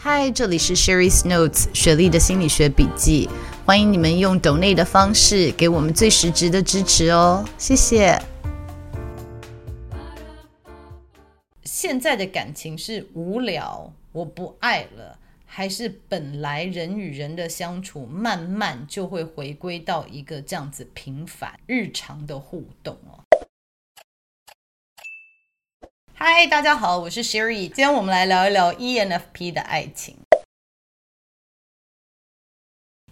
嗨，这里是 Sherry's Notes 雪莉的心理学笔记。欢迎你们用 donate 的方式给我们最实质的支持哦，谢谢。现在的感情是无聊，我不爱了，还是本来人与人的相处慢慢就会回归到一个这样子平凡日常的互动哦？嗨，大家好，我是 Sherry，今天我们来聊一聊 ENFP 的爱情。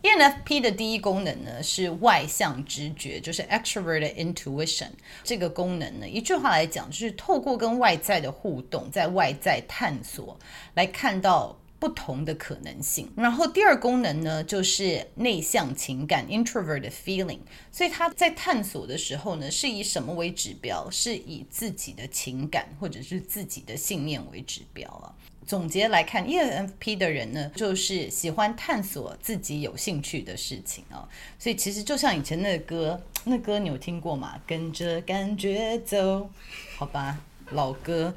ENFP 的第一功能呢是外向直觉，就是 extroverted intuition。这个功能呢，一句话来讲，就是透过跟外在的互动，在外在探索，来看到不同的可能性。然后第二功能呢，就是内向情感 introverted feeling。所以他在探索的时候呢，是以什么为指标？是以自己的情感或者是自己的信念为指标啊。总结来看，ENFP 的人呢，就是喜欢探索自己有兴趣的事情哦。所以其实就像以前那个歌，那歌你有听过吗？跟着感觉走，好吧，老歌。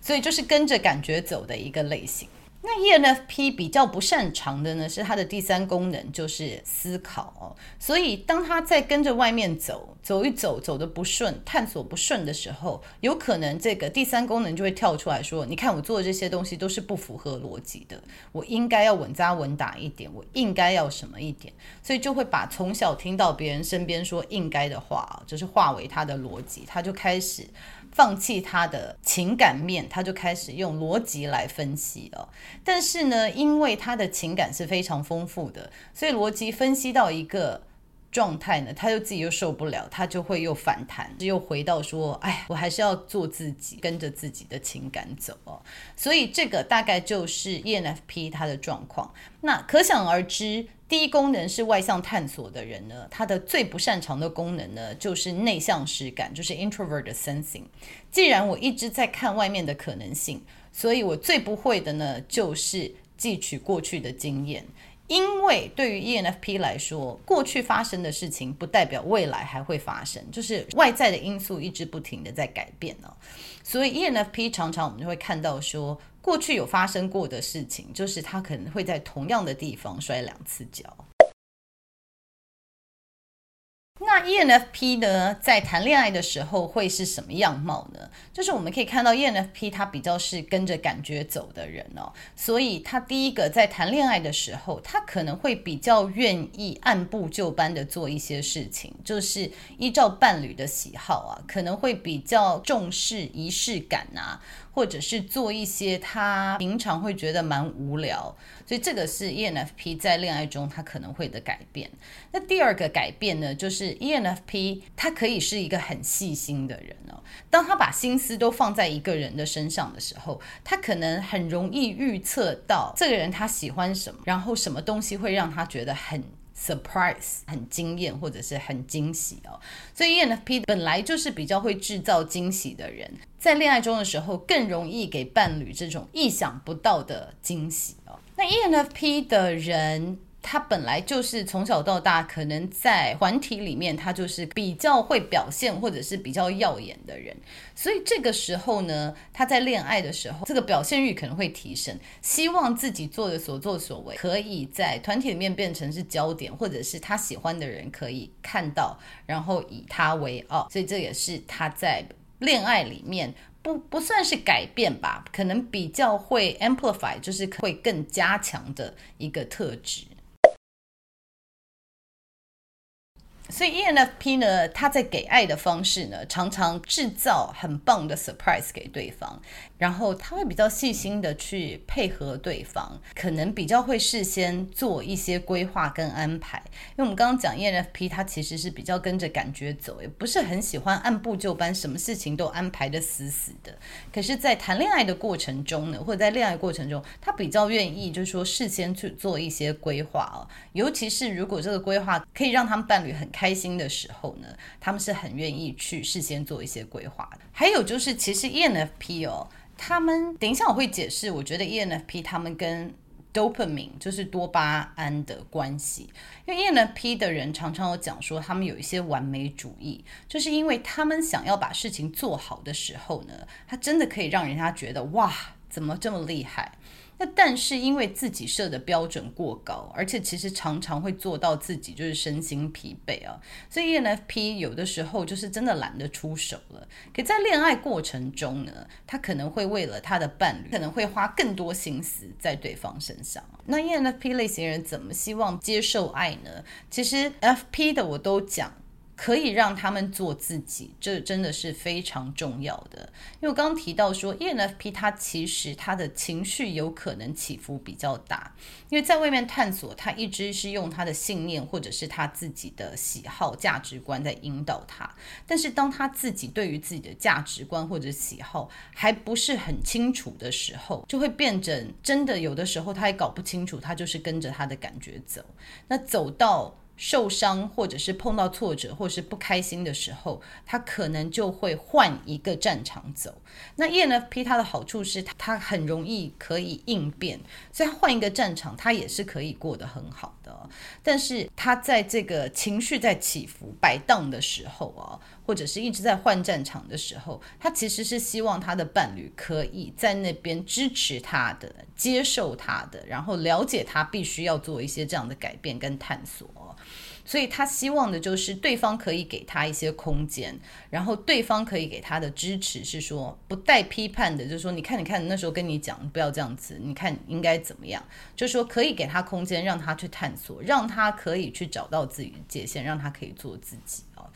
所以就是跟着感觉走的一个类型。那 ENFP 比较不擅长的呢，是他的第三功能，就是思考。所以当他在跟着外面走，走一走，走得不顺，探索不顺的时候，有可能这个第三功能就会跳出来说：“你看我做的这些东西都是不符合逻辑的，我应该要稳扎稳打一点，我应该要什么一点。”所以就会把从小听到别人身边说应该的话，就是化为他的逻辑，他就开始。放弃他的情感面，他就开始用逻辑来分析了。但是呢，因为他的情感是非常丰富的，所以逻辑分析到一个状态呢，他就自己又受不了，他就会又反弹，又回到说：“哎，我还是要做自己，跟着自己的情感走哦。”所以这个大概就是 ENFP 他的状况。那可想而知。第一功能是外向探索的人呢，他的最不擅长的功能呢，就是内向实感，就是 introverted sensing。既然我一直在看外面的可能性，所以我最不会的呢，就是汲取过去的经验。因为对于 ENFP 来说，过去发生的事情不代表未来还会发生，就是外在的因素一直不停的在改变呢。所以 ENFP 常常我们就会看到说。过去有发生过的事情，就是他可能会在同样的地方摔两次跤。那 ENFP 呢，在谈恋爱的时候会是什么样貌呢？就是我们可以看到 ENFP 他比较是跟着感觉走的人哦，所以他第一个在谈恋爱的时候，他可能会比较愿意按部就班的做一些事情，就是依照伴侣的喜好啊，可能会比较重视仪式感啊。或者是做一些他平常会觉得蛮无聊，所以这个是 ENFP 在恋爱中他可能会的改变。那第二个改变呢，就是 ENFP 他可以是一个很细心的人哦。当他把心思都放在一个人的身上的时候，他可能很容易预测到这个人他喜欢什么，然后什么东西会让他觉得很。surprise 很惊艳或者是很惊喜哦，所以 ENFP 本来就是比较会制造惊喜的人，在恋爱中的时候更容易给伴侣这种意想不到的惊喜哦。那 ENFP 的人。他本来就是从小到大，可能在团体里面，他就是比较会表现或者是比较耀眼的人，所以这个时候呢，他在恋爱的时候，这个表现欲可能会提升，希望自己做的所作所为可以在团体里面变成是焦点，或者是他喜欢的人可以看到，然后以他为傲，所以这也是他在恋爱里面不不算是改变吧，可能比较会 amplify，就是会更加强的一个特质。所以 ENFP 呢，他在给爱的方式呢，常常制造很棒的 surprise 给对方，然后他会比较细心的去配合对方，可能比较会事先做一些规划跟安排。因为我们刚刚讲 ENFP，他其实是比较跟着感觉走，也不是很喜欢按部就班，什么事情都安排的死死的。可是，在谈恋爱的过程中呢，或者在恋爱过程中，他比较愿意就是说事先去做一些规划哦，尤其是如果这个规划可以让他们伴侣很开开心的时候呢，他们是很愿意去事先做一些规划的。还有就是，其实 ENFP 哦。他们等一下我会解释，我觉得 ENFP 他们跟 dopamine 就是多巴胺的关系，因为 ENFP 的人常常有讲说他们有一些完美主义，就是因为他们想要把事情做好的时候呢，他真的可以让人家觉得哇，怎么这么厉害。那但是因为自己设的标准过高，而且其实常常会做到自己就是身心疲惫啊，所以 ENFP 有的时候就是真的懒得出手了。可在恋爱过程中呢，他可能会为了他的伴侣，可能会花更多心思在对方身上。那 ENFP 类型人怎么希望接受爱呢？其实 FP 的我都讲。可以让他们做自己，这真的是非常重要的。因为我刚刚提到说，ENFP 他其实他的情绪有可能起伏比较大，因为在外面探索，他一直是用他的信念或者是他自己的喜好价值观在引导他。但是当他自己对于自己的价值观或者喜好还不是很清楚的时候，就会变成真的有的时候他也搞不清楚，他就是跟着他的感觉走。那走到受伤，或者是碰到挫折，或是不开心的时候，他可能就会换一个战场走。那 ENFP 它的好处是，它很容易可以应变，所以他换一个战场，他也是可以过得很好的。但是他在这个情绪在起伏摆荡的时候啊，或者是一直在换战场的时候，他其实是希望他的伴侣可以在那边支持他的、接受他的，然后了解他必须要做一些这样的改变跟探索。所以他希望的就是对方可以给他一些空间，然后对方可以给他的支持是说不带批判的，就是说你看，你看，那时候跟你讲不要这样子，你看应该怎么样，就是说可以给他空间，让他去探索，让他可以去找到自己的界限，让他可以做自己啊。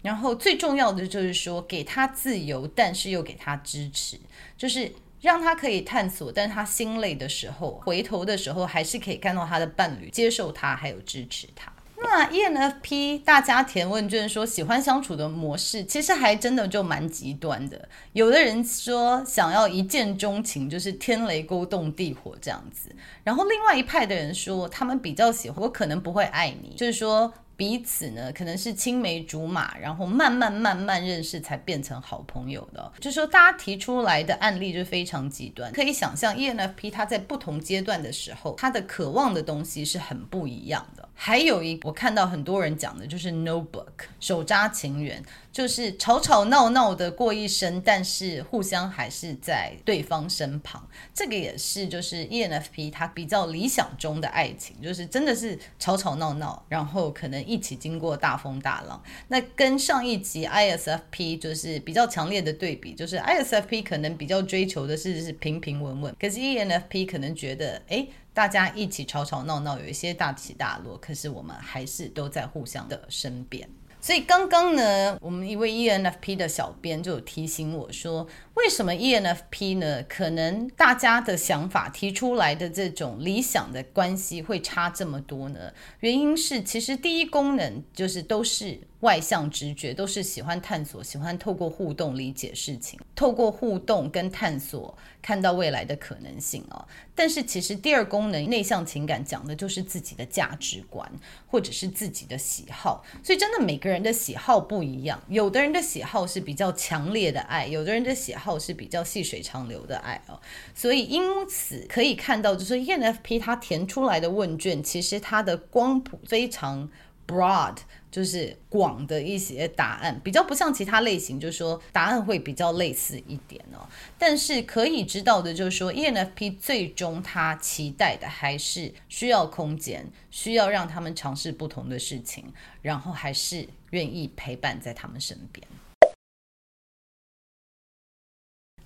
然后最重要的就是说给他自由，但是又给他支持，就是让他可以探索，但是他心累的时候，回头的时候还是可以看到他的伴侣接受他，还有支持他。那 ENFP 大家填问卷说喜欢相处的模式，其实还真的就蛮极端的。有的人说想要一见钟情，就是天雷勾动地火这样子。然后另外一派的人说，他们比较喜欢我可能不会爱你，就是说。彼此呢，可能是青梅竹马，然后慢慢慢慢认识，才变成好朋友的。就是说，大家提出来的案例就非常极端，可以想象 ENFP 他在不同阶段的时候，他的渴望的东西是很不一样的。还有一，我看到很多人讲的就是 Notebook 手札情缘。就是吵吵闹闹的过一生，但是互相还是在对方身旁。这个也是就是 ENFP 他比较理想中的爱情，就是真的是吵吵闹闹，然后可能一起经过大风大浪。那跟上一集 ISFP 就是比较强烈的对比，就是 ISFP 可能比较追求的是是平平稳稳，可是 ENFP 可能觉得哎，大家一起吵吵闹闹，有一些大起大落，可是我们还是都在互相的身边。所以刚刚呢，我们一位 ENFP 的小编就提醒我说，为什么 ENFP 呢？可能大家的想法提出来的这种理想的关系会差这么多呢？原因是其实第一功能就是都是。外向直觉都是喜欢探索，喜欢透过互动理解事情，透过互动跟探索看到未来的可能性哦。但是其实第二功能内向情感讲的就是自己的价值观或者是自己的喜好，所以真的每个人的喜好不一样，有的人的喜好是比较强烈的爱，有的人的喜好是比较细水长流的爱哦。所以因此可以看到，就是 ENFP 他填出来的问卷，其实它的光谱非常 broad。就是广的一些答案，比较不像其他类型，就是说答案会比较类似一点哦。但是可以知道的就是说，ENFP 最终他期待的还是需要空间，需要让他们尝试不同的事情，然后还是愿意陪伴在他们身边。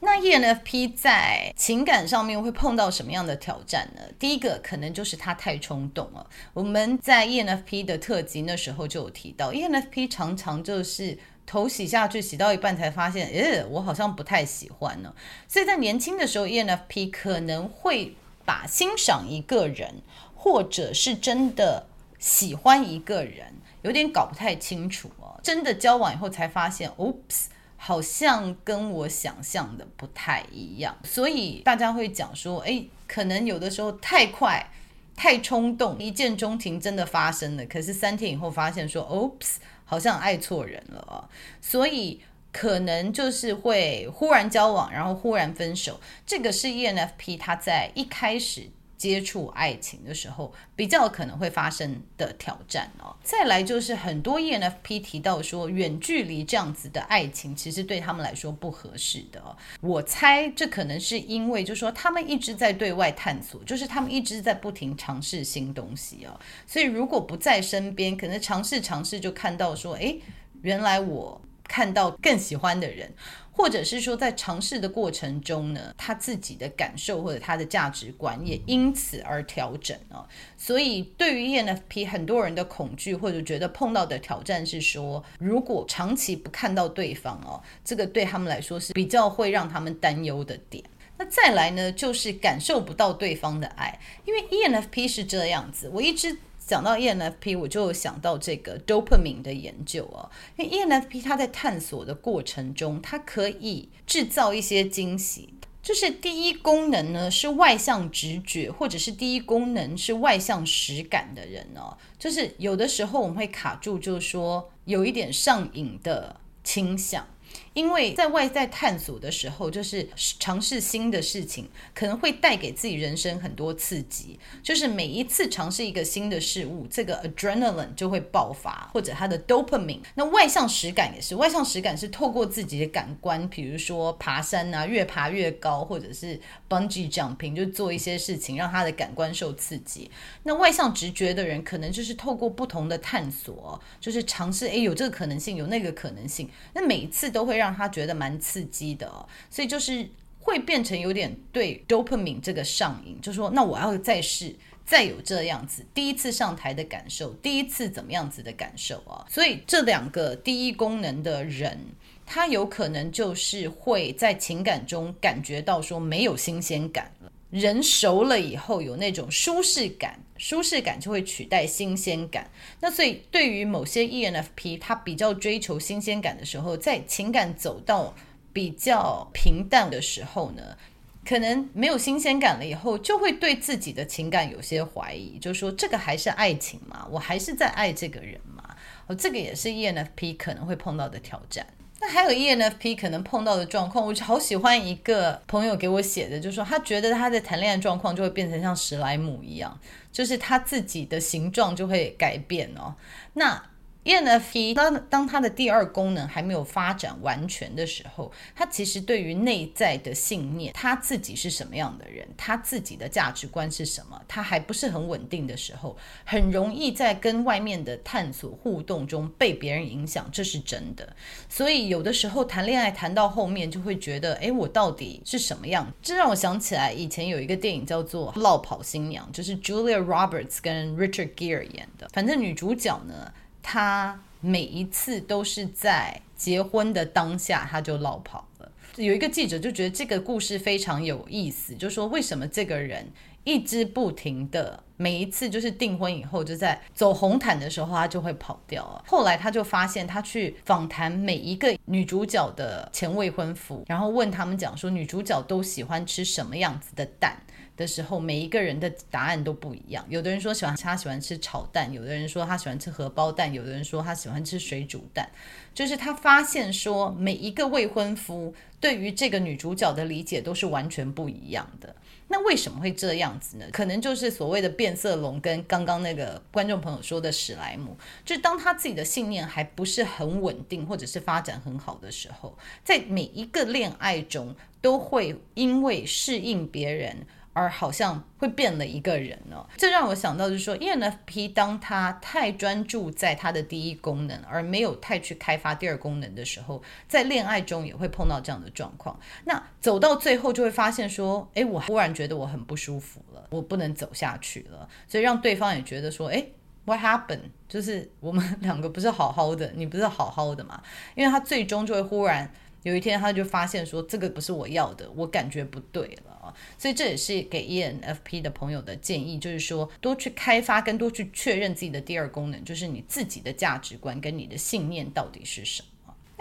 那 ENFP 在情感上面会碰到什么样的挑战呢？第一个可能就是他太冲动了。我们在 ENFP 的特辑那时候就有提到，ENFP 常常就是头洗下去，洗到一半才发现，诶，我好像不太喜欢呢。所以在年轻的时候，ENFP 可能会把欣赏一个人，或者是真的喜欢一个人，有点搞不太清楚哦。真的交往以后才发现，Oops，好像跟我想象的不太一样。所以大家会讲说，诶，可能有的时候太快。太冲动，一见钟情真的发生了，可是三天以后发现说，Oops，好像爱错人了啊，所以可能就是会忽然交往，然后忽然分手，这个是 ENFP 他在一开始。接触爱情的时候，比较可能会发生的挑战哦。再来就是很多 ENFP 提到说，远距离这样子的爱情，其实对他们来说不合适的哦。我猜这可能是因为，就是说他们一直在对外探索，就是他们一直在不停尝试新东西哦。所以如果不在身边，可能尝试尝试就看到说，诶，原来我看到更喜欢的人。或者是说，在尝试的过程中呢，他自己的感受或者他的价值观也因此而调整哦。所以，对于 ENFP 很多人的恐惧或者觉得碰到的挑战是说，如果长期不看到对方哦，这个对他们来说是比较会让他们担忧的点。那再来呢，就是感受不到对方的爱，因为 ENFP 是这样子，我一直。讲到 ENFP，我就想到这个 dopamine 的研究啊，因为 ENFP 它在探索的过程中，它可以制造一些惊喜。就是第一功能呢是外向直觉，或者是第一功能是外向实感的人哦，就是有的时候我们会卡住，就是说有一点上瘾的倾向。因为在外在探索的时候，就是尝试新的事情，可能会带给自己人生很多刺激。就是每一次尝试一个新的事物，这个 adrenaline 就会爆发，或者它的 dopamine。那外向实感也是，外向实感是透过自己的感官，比如说爬山啊，越爬越高，或者是 bungee jumping，就做一些事情让他的感官受刺激。那外向直觉的人，可能就是透过不同的探索，就是尝试，哎，有这个可能性，有那个可能性。那每一次都会让。让他觉得蛮刺激的哦，所以就是会变成有点对 dopamine 这个上瘾，就说那我要再试，再有这样子第一次上台的感受，第一次怎么样子的感受啊？所以这两个第一功能的人，他有可能就是会在情感中感觉到说没有新鲜感了。人熟了以后有那种舒适感，舒适感就会取代新鲜感。那所以对于某些 ENFP，他比较追求新鲜感的时候，在情感走到比较平淡的时候呢，可能没有新鲜感了以后，就会对自己的情感有些怀疑，就说这个还是爱情吗？我还是在爱这个人吗？哦，这个也是 ENFP 可能会碰到的挑战。那还有 ENFP 可能碰到的状况，我好喜欢一个朋友给我写的，就是说他觉得他的谈恋爱状况就会变成像史莱姆一样，就是他自己的形状就会改变哦。那 ENFP 当当他的第二功能还没有发展完全的时候，他其实对于内在的信念，他自己是什么样的人，他自己的价值观是什么，他还不是很稳定的时候，很容易在跟外面的探索互动中被别人影响，这是真的。所以有的时候谈恋爱谈到后面就会觉得，哎，我到底是什么样？这让我想起来以前有一个电影叫做《落跑新娘》，就是 Julia Roberts 跟 Richard Gere 演的。反正女主角呢。他每一次都是在结婚的当下，他就落跑了。有一个记者就觉得这个故事非常有意思，就说为什么这个人一直不停的每一次就是订婚以后就在走红毯的时候，他就会跑掉啊。后来他就发现，他去访谈每一个女主角的前未婚夫，然后问他们讲说，女主角都喜欢吃什么样子的蛋。的时候，每一个人的答案都不一样。有的人说喜欢他喜欢吃炒蛋，有的人说他喜欢吃荷包蛋，有的人说他喜欢吃水煮蛋。就是他发现说，每一个未婚夫对于这个女主角的理解都是完全不一样的。那为什么会这样子呢？可能就是所谓的变色龙跟刚刚那个观众朋友说的史莱姆，就是当他自己的信念还不是很稳定，或者是发展很好的时候，在每一个恋爱中都会因为适应别人。而好像会变了一个人呢，这让我想到就是说，ENFP 当他太专注在他的第一功能，而没有太去开发第二功能的时候，在恋爱中也会碰到这样的状况。那走到最后就会发现说，诶，我忽然觉得我很不舒服了，我不能走下去了，所以让对方也觉得说，诶，What happened？就是我们两个不是好好的，你不是好好的嘛？因为他最终就会忽然有一天，他就发现说这个不是我要的，我感觉不对了啊。所以这也是给 ENFP 的朋友的建议，就是说多去开发跟多去确认自己的第二功能，就是你自己的价值观跟你的信念到底是什么。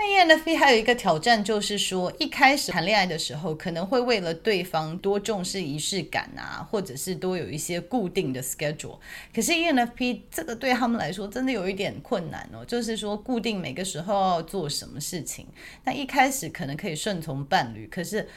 那 ENFP 还有一个挑战，就是说一开始谈恋爱的时候，可能会为了对方多重视仪式感啊，或者是多有一些固定的 schedule。可是 ENFP 这个对他们来说真的有一点困难哦，就是说固定每个时候要做什么事情。那一开始可能可以顺从伴侣，可是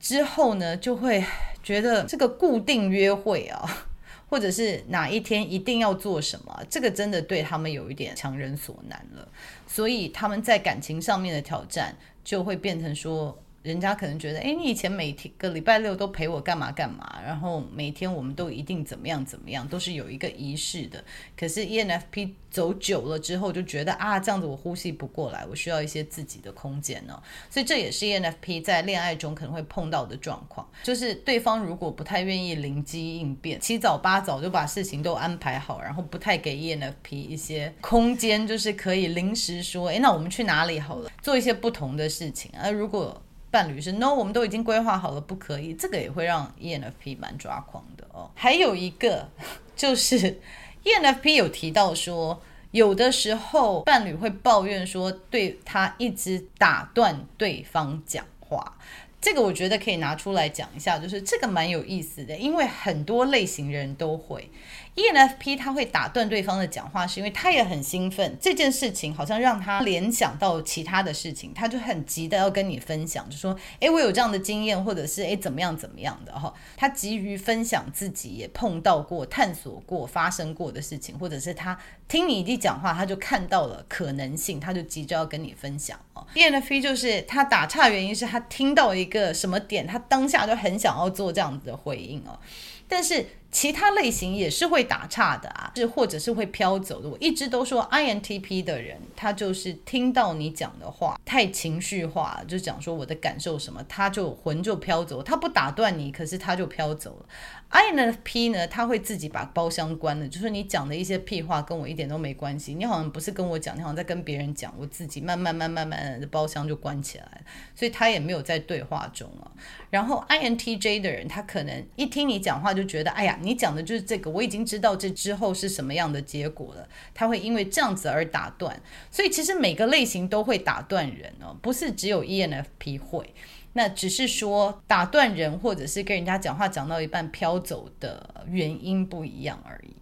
之后呢，就会觉得这个固定约会啊。或者是哪一天一定要做什么，这个真的对他们有一点强人所难了，所以他们在感情上面的挑战就会变成说。人家可能觉得，哎，你以前每天个礼拜六都陪我干嘛干嘛，然后每天我们都一定怎么样怎么样，都是有一个仪式的。可是 ENFP 走久了之后，就觉得啊，这样子我呼吸不过来，我需要一些自己的空间呢。所以这也是 ENFP 在恋爱中可能会碰到的状况，就是对方如果不太愿意灵机应变，七早八早就把事情都安排好，然后不太给 ENFP 一些空间，就是可以临时说，哎，那我们去哪里好了，做一些不同的事情。而如果伴侣是 no，我们都已经规划好了，不可以。这个也会让 ENFP 蛮抓狂的哦。还有一个 就是 ENFP 有提到说，有的时候伴侣会抱怨说，对他一直打断对方讲话。这个我觉得可以拿出来讲一下，就是这个蛮有意思的，因为很多类型人都会。ENFP 他会打断对方的讲话，是因为他也很兴奋，这件事情好像让他联想到其他的事情，他就很急的要跟你分享，就说：“诶，我有这样的经验，或者是诶怎么样怎么样的哈。”他急于分享自己也碰到过、探索过、发生过的事情，或者是他听你一讲话，他就看到了可能性，他就急着要跟你分享哦。ENFP 就是他打岔的原因是他听到一个什么点，他当下就很想要做这样子的回应哦，但是。其他类型也是会打岔的啊，是或者是会飘走的。我一直都说 INTP 的人，他就是听到你讲的话太情绪化，就讲说我的感受什么，他就魂就飘走，他不打断你，可是他就飘走了。INFP 呢，他会自己把包厢关了，就是你讲的一些屁话跟我一点都没关系，你好像不是跟我讲，你好像在跟别人讲，我自己慢慢慢慢慢慢的包厢就关起来了，所以他也没有在对话中啊。然后 INTJ 的人，他可能一听你讲话就觉得，哎呀。你讲的就是这个，我已经知道这之后是什么样的结果了。他会因为这样子而打断，所以其实每个类型都会打断人哦，不是只有 ENFP 会。那只是说打断人，或者是跟人家讲话讲到一半飘走的原因不一样而已。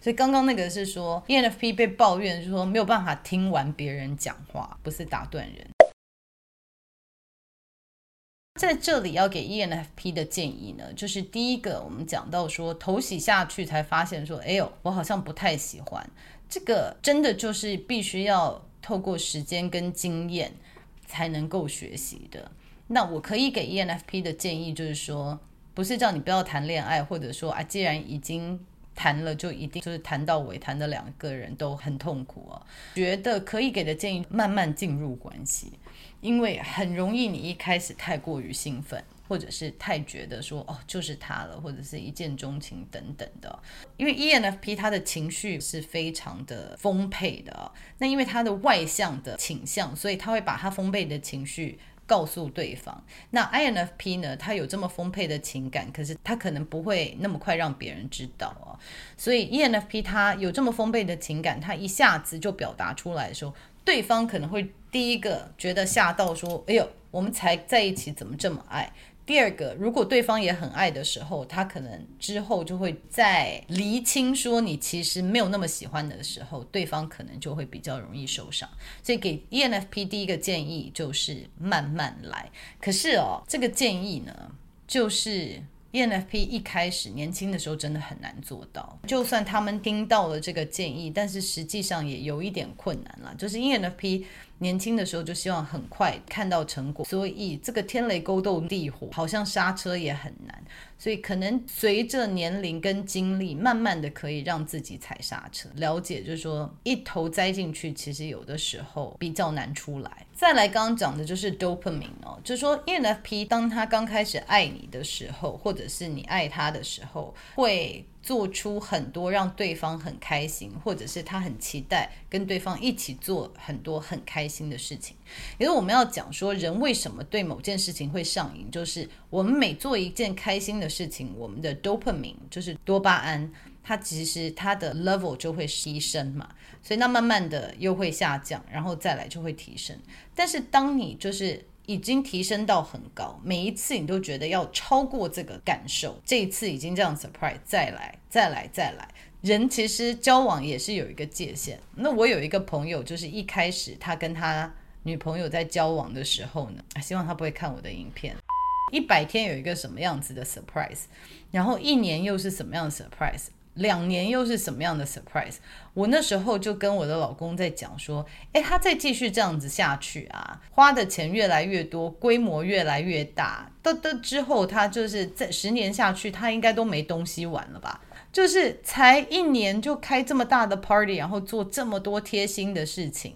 所以刚刚那个是说 ENFP 被抱怨，就是说没有办法听完别人讲话，不是打断人。在这里要给 ENFP 的建议呢，就是第一个，我们讲到说头洗下去才发现说，哎呦，我好像不太喜欢这个，真的就是必须要透过时间跟经验才能够学习的。那我可以给 ENFP 的建议就是说，不是叫你不要谈恋爱，或者说啊，既然已经谈了，就一定就是谈到尾，谈的两个人都很痛苦哦。觉得可以给的建议，慢慢进入关系。因为很容易，你一开始太过于兴奋，或者是太觉得说哦，就是他了，或者是一见钟情等等的。因为 ENFP 他的情绪是非常的丰沛的，那因为他的外向的倾向，所以他会把他丰沛的情绪告诉对方。那 INFP 呢，他有这么丰沛的情感，可是他可能不会那么快让别人知道哦。所以 ENFP 他有这么丰沛的情感，他一下子就表达出来的时候，对方可能会第一个觉得吓到，说：“哎呦，我们才在一起，怎么这么爱？”第二个，如果对方也很爱的时候，他可能之后就会在厘清说你其实没有那么喜欢的时候，对方可能就会比较容易受伤。所以给 ENFP 第一个建议就是慢慢来。可是哦，这个建议呢，就是 ENFP 一开始年轻的时候真的很难做到。就算他们听到了这个建议，但是实际上也有一点困难了，就是 ENFP。年轻的时候就希望很快看到成果，所以这个天雷勾动地火，好像刹车也很难。所以可能随着年龄跟经历，慢慢的可以让自己踩刹车。了解就是说，一头栽进去，其实有的时候比较难出来。再来，刚刚讲的就是 dopamine 哦，就是说 ENFP 当他刚开始爱你的时候，或者是你爱他的时候，会做出很多让对方很开心，或者是他很期待跟对方一起做很多很开心的事情。因为我们要讲说，人为什么对某件事情会上瘾，就是我们每做一件开心的事情，我们的 dopamine 就是多巴胺，它其实它的 level 就会提升嘛，所以那慢慢的又会下降，然后再来就会提升。但是当你就是已经提升到很高，每一次你都觉得要超过这个感受，这一次已经这样 surprise，再来，再来，再来。人其实交往也是有一个界限。那我有一个朋友，就是一开始他跟他女朋友在交往的时候呢，希望他不会看我的影片。一百天有一个什么样子的 surprise，然后一年又是什么样的 surprise。两年又是什么样的 surprise？我那时候就跟我的老公在讲说，诶，他再继续这样子下去啊，花的钱越来越多，规模越来越大，得得之后，他就是在十年下去，他应该都没东西玩了吧？就是才一年就开这么大的 party，然后做这么多贴心的事情，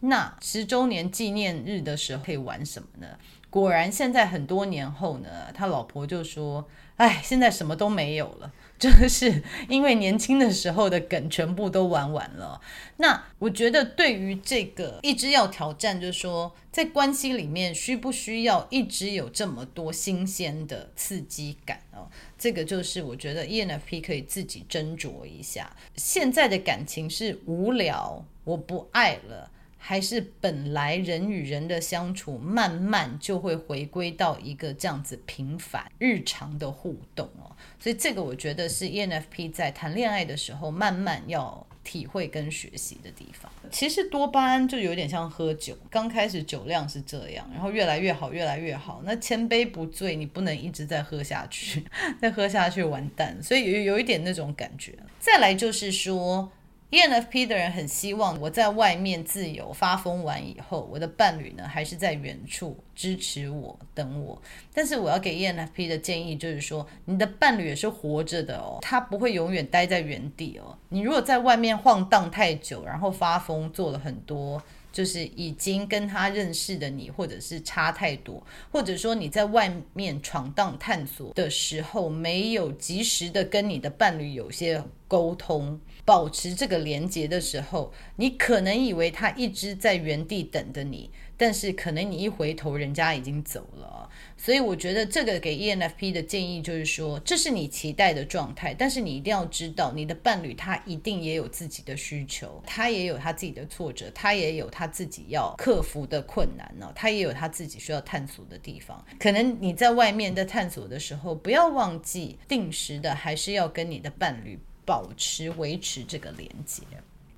那十周年纪念日的时候可以玩什么呢？果然现在很多年后呢，他老婆就说，哎，现在什么都没有了。就是因为年轻的时候的梗全部都玩完了。那我觉得对于这个一直要挑战，就是说在关系里面需不需要一直有这么多新鲜的刺激感哦？这个就是我觉得 ENFP 可以自己斟酌一下。现在的感情是无聊，我不爱了。还是本来人与人的相处，慢慢就会回归到一个这样子平凡日常的互动哦。所以这个我觉得是 ENFP 在谈恋爱的时候慢慢要体会跟学习的地方。其实多巴胺就有点像喝酒，刚开始酒量是这样，然后越来越好，越来越好。那千杯不醉，你不能一直在喝下去，再喝下去完蛋。所以有有一点那种感觉。再来就是说。ENFP 的人很希望我在外面自由发疯完以后，我的伴侣呢还是在远处支持我、等我。但是我要给 ENFP 的建议就是说，你的伴侣也是活着的哦，他不会永远待在原地哦。你如果在外面晃荡太久，然后发疯做了很多。就是已经跟他认识的你，或者是差太多，或者说你在外面闯荡探索的时候，没有及时的跟你的伴侣有些沟通，保持这个连接的时候，你可能以为他一直在原地等着你。但是可能你一回头，人家已经走了，所以我觉得这个给 ENFP 的建议就是说，这是你期待的状态，但是你一定要知道，你的伴侣他一定也有自己的需求，他也有他自己的挫折，他也有他自己要克服的困难呢，他也有他自己需要探索的地方。可能你在外面的探索的时候，不要忘记定时的还是要跟你的伴侣保持维持这个连接。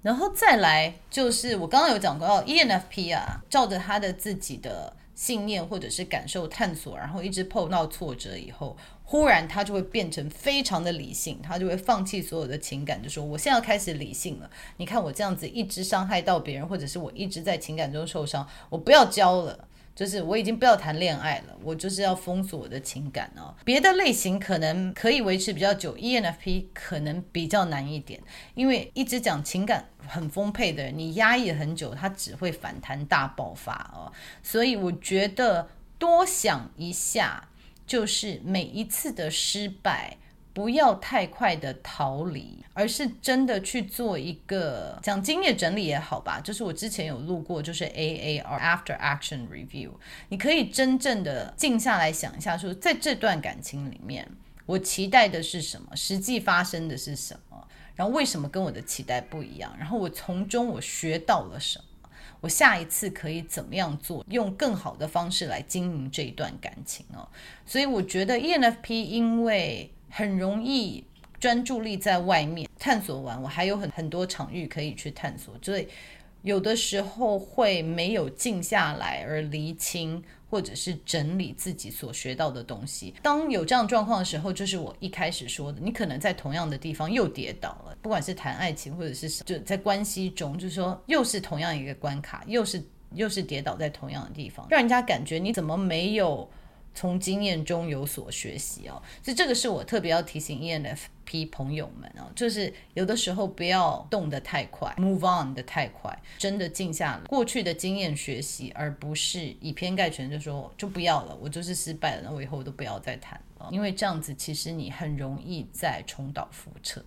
然后再来就是我刚刚有讲过哦，ENFP 啊，照着他的自己的信念或者是感受探索，然后一直碰到挫折以后，忽然他就会变成非常的理性，他就会放弃所有的情感，就说我现在要开始理性了。你看我这样子一直伤害到别人，或者是我一直在情感中受伤，我不要交了。就是我已经不要谈恋爱了，我就是要封锁我的情感哦。别的类型可能可以维持比较久，ENFP 可能比较难一点，因为一直讲情感很丰沛的人，你压抑很久，他只会反弹大爆发哦。所以我觉得多想一下，就是每一次的失败。不要太快的逃离，而是真的去做一个讲经验整理也好吧。就是我之前有录过，就是 AAR After Action Review。你可以真正的静下来想一下，说在这段感情里面，我期待的是什么，实际发生的是什么，然后为什么跟我的期待不一样，然后我从中我学到了什么，我下一次可以怎么样做，用更好的方式来经营这一段感情哦。所以我觉得 ENFP 因为很容易专注力在外面探索完，我还有很很多场域可以去探索，所以有的时候会没有静下来而厘清或者是整理自己所学到的东西。当有这样状况的时候，就是我一开始说的，你可能在同样的地方又跌倒了，不管是谈爱情或者是就在关系中，就是说又是同样一个关卡，又是又是跌倒在同样的地方，让人家感觉你怎么没有。从经验中有所学习哦，所以这个是我特别要提醒 ENFP 朋友们哦，就是有的时候不要动得太快，move on 的太快，真的静下来，过去的经验学习，而不是以偏概全，就说就不要了，我就是失败了，那我以后都不要再谈了。因为这样子其实你很容易再重蹈覆辙。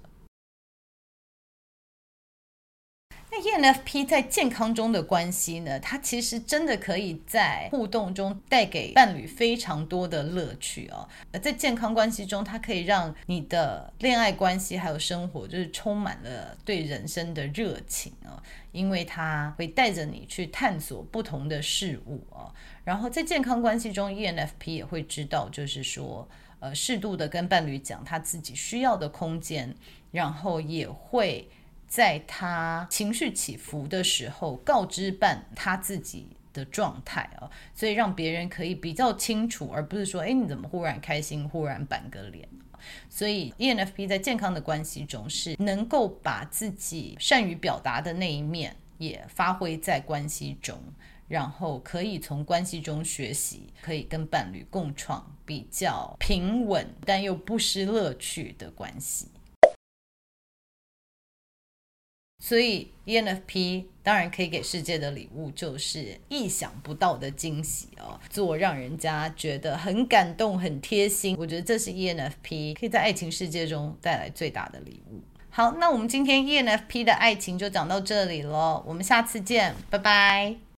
那 ENFP 在健康中的关系呢？它其实真的可以在互动中带给伴侣非常多的乐趣哦。在健康关系中，它可以让你的恋爱关系还有生活就是充满了对人生的热情哦，因为它会带着你去探索不同的事物哦。然后在健康关系中，ENFP 也会知道，就是说，呃，适度的跟伴侣讲他自己需要的空间，然后也会。在他情绪起伏的时候，告知伴他自己的状态啊，所以让别人可以比较清楚，而不是说，哎，你怎么忽然开心，忽然板个脸？所以 ENFP 在健康的关系中是能够把自己善于表达的那一面也发挥在关系中，然后可以从关系中学习，可以跟伴侣共创比较平稳但又不失乐趣的关系。所以 ENFP 当然可以给世界的礼物就是意想不到的惊喜哦，做让人家觉得很感动、很贴心。我觉得这是 ENFP 可以在爱情世界中带来最大的礼物。好，那我们今天 ENFP 的爱情就讲到这里了，我们下次见，拜拜。